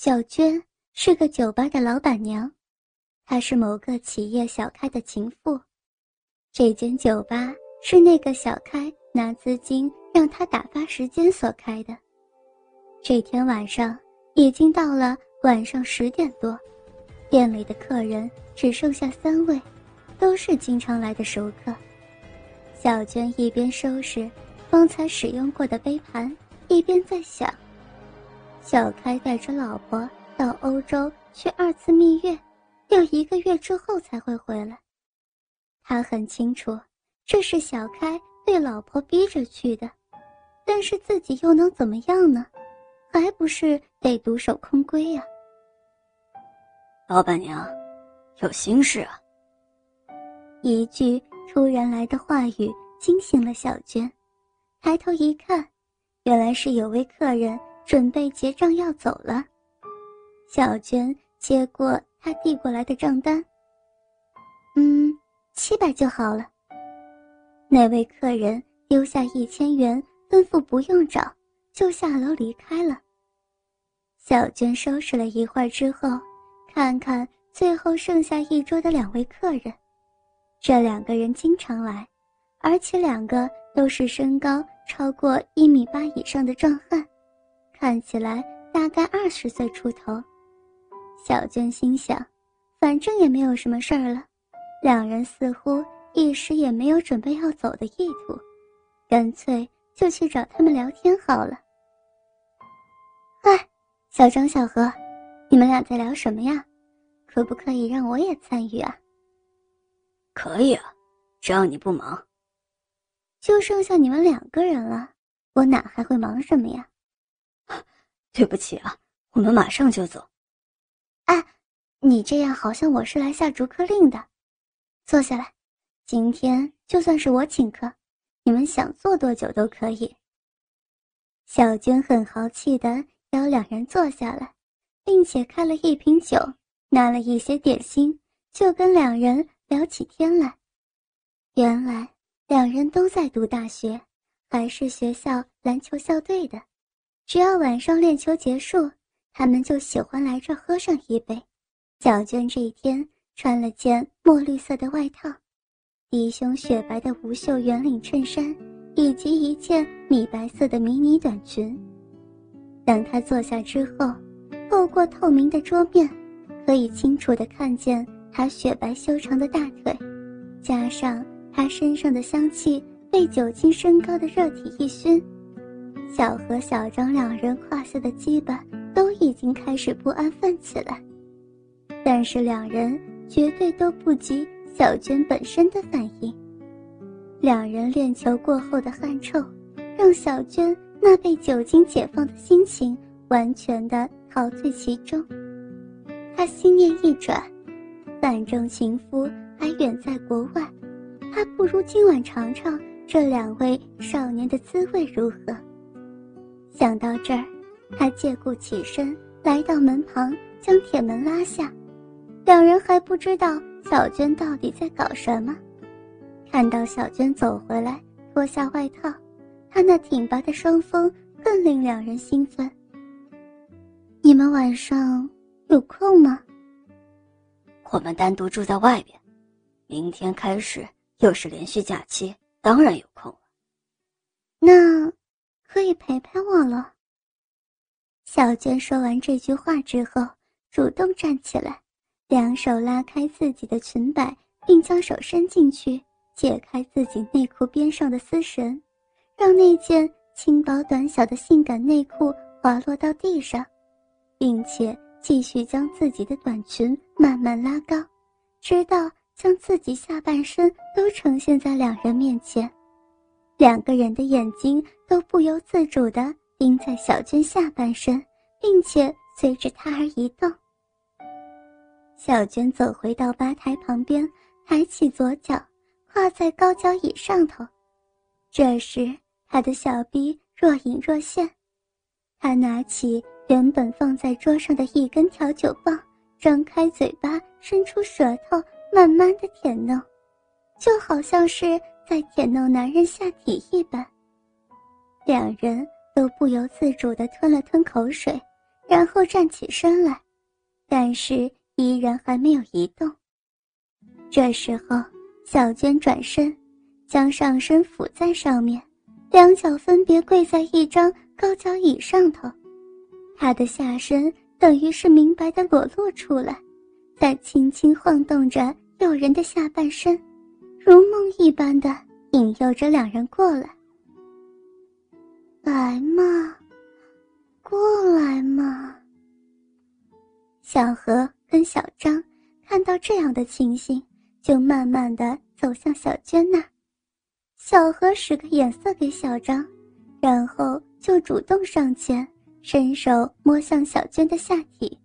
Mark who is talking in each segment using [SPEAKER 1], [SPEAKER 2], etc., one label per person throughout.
[SPEAKER 1] 小娟是个酒吧的老板娘，她是某个企业小开的情妇。这间酒吧是那个小开拿资金让她打发时间所开的。这天晚上已经到了晚上十点多，店里的客人只剩下三位，都是经常来的熟客。小娟一边收拾方才使用过的杯盘，一边在想。小开带着老婆到欧洲去二次蜜月，要一个月之后才会回来。他很清楚，这是小开被老婆逼着去的，但是自己又能怎么样呢？还不是得独守空闺呀。
[SPEAKER 2] 老板娘，有心事啊。
[SPEAKER 1] 一句突然来的话语惊醒了小娟，抬头一看，原来是有位客人。准备结账要走了，小娟接过他递过来的账单。嗯，七百就好了。那位客人丢下一千元，吩咐不用找，就下楼离开了。小娟收拾了一会儿之后，看看最后剩下一桌的两位客人，这两个人经常来，而且两个都是身高超过一米八以上的壮汉。看起来大概二十岁出头，小娟心想，反正也没有什么事儿了，两人似乎一时也没有准备要走的意图，干脆就去找他们聊天好了。嗨，小张、小何，你们俩在聊什么呀？可不可以让我也参与啊？
[SPEAKER 2] 可以啊，只要你不忙。
[SPEAKER 1] 就剩下你们两个人了，我哪还会忙什么呀？
[SPEAKER 2] 对不起啊，我们马上就走。
[SPEAKER 1] 哎，你这样好像我是来下逐客令的。坐下来，今天就算是我请客，你们想坐多久都可以。小娟很豪气的邀两人坐下来，并且开了一瓶酒，拿了一些点心，就跟两人聊起天来。原来两人都在读大学，还是学校篮球校队的。只要晚上练球结束，他们就喜欢来这喝上一杯。小娟这一天穿了件墨绿色的外套，低胸雪白的无袖圆领衬衫，以及一件米白色的迷你短裙。当她坐下之后，透过透明的桌面，可以清楚地看见她雪白修长的大腿，加上她身上的香气被酒精升高的热体一熏。小何、小张两人胯下的基板都已经开始不安分起来，但是两人绝对都不及小娟本身的反应。两人练球过后的汗臭，让小娟那被酒精解放的心情完全的陶醉其中。她心念一转，反正情夫还远在国外，她不如今晚尝尝这两位少年的滋味如何？想到这儿，他借故起身，来到门旁，将铁门拉下。两人还不知道小娟到底在搞什么。看到小娟走回来，脱下外套，她那挺拔的双峰更令两人兴奋。你们晚上有空吗？
[SPEAKER 2] 我们单独住在外边，明天开始又是连续假期，当然有空了。
[SPEAKER 1] 那。可以陪陪我了。小娟说完这句话之后，主动站起来，两手拉开自己的裙摆，并将手伸进去，解开自己内裤边上的丝绳，让那件轻薄短小的性感内裤滑落到地上，并且继续将自己的短裙慢慢拉高，直到将自己下半身都呈现在两人面前。两个人的眼睛都不由自主地盯在小娟下半身，并且随着她而移动。小娟走回到吧台旁边，抬起左脚，跨在高脚椅上头。这时，她的小臂若隐若现。她拿起原本放在桌上的一根调酒棒，张开嘴巴，伸出舌头，慢慢的舔弄，就好像是。在舔弄男人下体一般，两人都不由自主地吞了吞口水，然后站起身来，但是依然还没有移动。这时候，小娟转身，将上身俯在上面，两脚分别跪在一张高脚椅上头，她的下身等于是明白的裸露出来，在轻轻晃动着诱人的下半身，如梦一般的引诱着两人过来。来嘛，过来嘛。小何跟小张看到这样的情形。就慢慢的走向小娟那，小何使个眼色给小张，然后就主动上前，伸手摸向小娟的下体。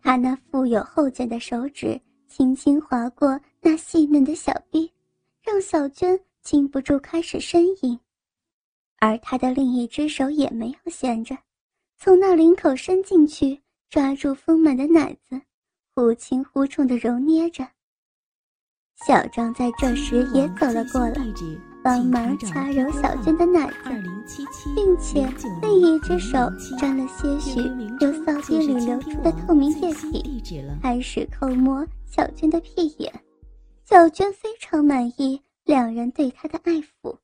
[SPEAKER 1] 他那富有后劲的手指轻轻划过那细嫩的小臂，让小娟禁不住开始呻吟，而他的另一只手也没有闲着，从那领口伸进去，抓住丰满的奶子，忽轻忽重的揉捏着。小张在这时也走了过来，帮忙掐揉小娟的奶子，并且另一只手沾了些许由骚逼里流出的透明液体，开始抠摸小娟的屁眼。小娟非常满意两人对她的爱抚，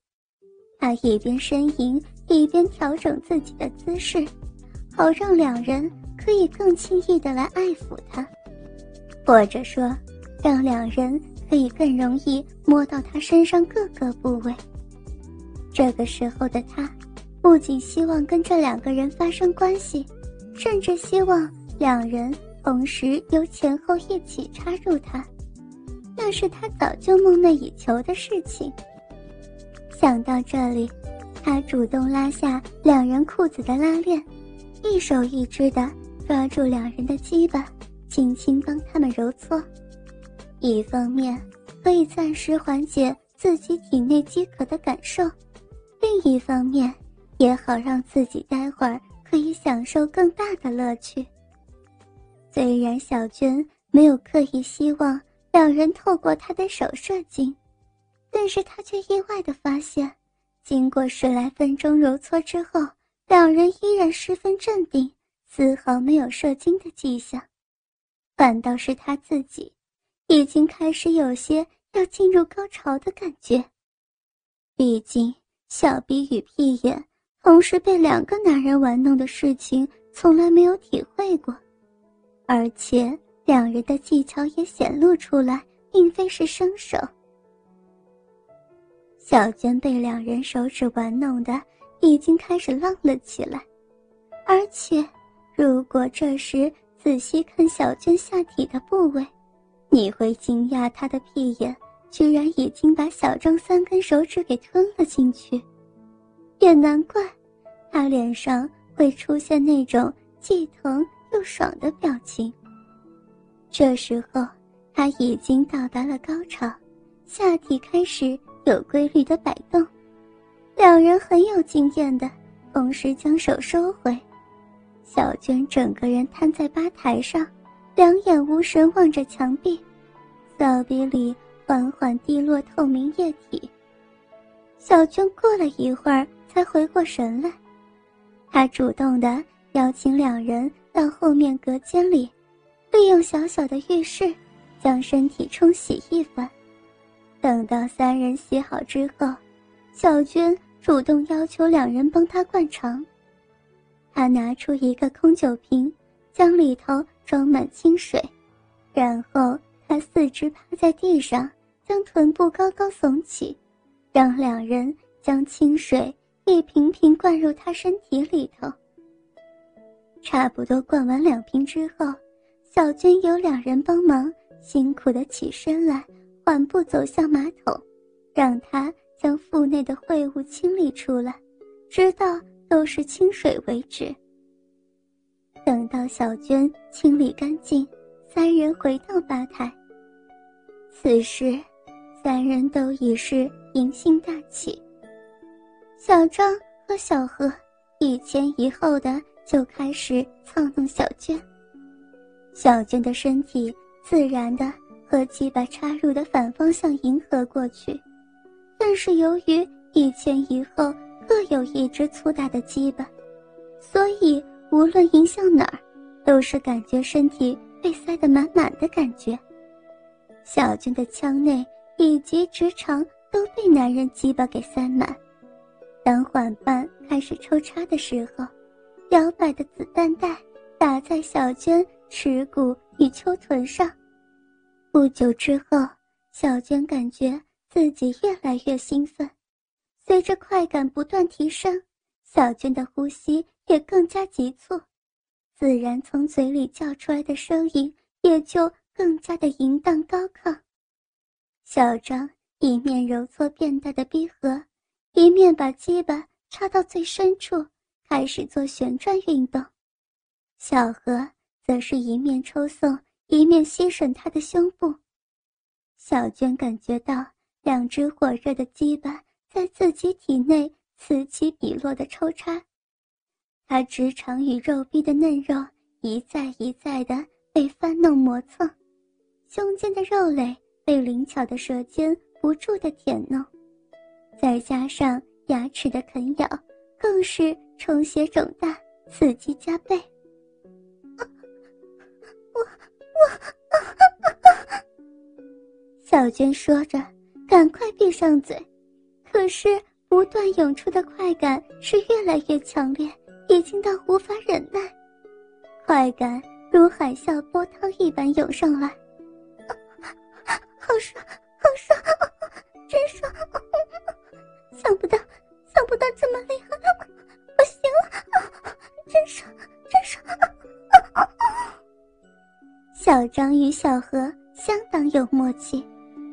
[SPEAKER 1] 他一边呻吟一边调整自己的姿势，好让两人可以更轻易地来爱抚他，或者说，让两人。可以更容易摸到他身上各个部位。这个时候的他，不仅希望跟这两个人发生关系，甚至希望两人同时由前后一起插入他，那是他早就梦寐以求的事情。想到这里，他主动拉下两人裤子的拉链，一手一只的抓住两人的鸡巴，轻轻帮他们揉搓。一方面可以暂时缓解自己体内饥渴的感受，另一方面也好让自己待会儿可以享受更大的乐趣。虽然小娟没有刻意希望两人透过她的手射精，但是他却意外的发现，经过十来分钟揉搓之后，两人依然十分镇定，丝毫没有射精的迹象，反倒是他自己。已经开始有些要进入高潮的感觉。毕竟小臂与屁眼同时被两个男人玩弄的事情从来没有体会过，而且两人的技巧也显露出来，并非是生手。小娟被两人手指玩弄的已经开始浪了起来，而且如果这时仔细看小娟下体的部位，你会惊讶，她的屁眼居然已经把小张三根手指给吞了进去，也难怪，他脸上会出现那种既疼又爽的表情。这时候，他已经到达了高潮，下体开始有规律的摆动，两人很有经验的同时将手收回，小娟整个人瘫在吧台上。两眼无神望着墙壁，扫鼻里缓缓滴落透明液体。小娟过了一会儿才回过神来，她主动的邀请两人到后面隔间里，利用小小的浴室，将身体冲洗一番。等到三人洗好之后，小娟主动要求两人帮她灌肠。她拿出一个空酒瓶，将里头。装满清水，然后他四肢趴在地上，将臀部高高耸起，让两人将清水一瓶瓶灌入他身体里头。差不多灌完两瓶之后，小娟由两人帮忙，辛苦的起身来，缓步走向马桶，让他将腹内的秽物清理出来，直到都是清水为止。等到小娟清理干净，三人回到吧台。此时，三人都已是淫性大起。小张和小何一前一后的就开始操弄小娟。小娟的身体自然的和鸡巴插入的反方向迎合过去，但是由于一前一后各有一只粗大的鸡巴，所以。无论迎向哪儿，都是感觉身体被塞得满满的感觉。小娟的腔内以及直肠都被男人鸡巴给塞满。当缓慢开始抽插的时候，摇摆的子弹带打在小娟耻骨与丘臀上。不久之后，小娟感觉自己越来越兴奋，随着快感不断提升，小娟的呼吸也更加急促，自然从嘴里叫出来的声音也就更加的淫荡高亢。小张一面揉搓变大的逼核。一面把鸡巴插到最深处，开始做旋转运动；小何则是一面抽送，一面吸吮他的胸部。小娟感觉到两只火热的鸡巴在自己体内此起彼落的抽插，她直肠与肉壁的嫩肉一再一再的被翻弄磨蹭，胸间的肉蕾被灵巧的舌尖不住的舔弄。再加上牙齿的啃咬，更是充血肿大，刺激加倍。我我，小娟说着，赶快闭上嘴。可是不断涌出的快感是越来越强烈，已经到无法忍耐，快感如海啸波涛一般涌上来，好爽，好爽，真爽！想不到，想不到这么厉害！不行了，真爽，真爽！小张与小何相当有默契，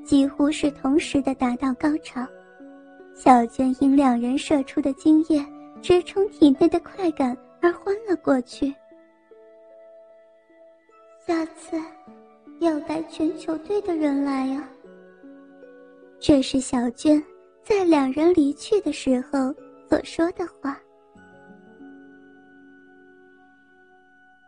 [SPEAKER 1] 几乎是同时的达到高潮。小娟因两人射出的精液直冲体内的快感而昏了过去。下次要带全球队的人来呀。这是小娟。在两人离去的时候所说的话。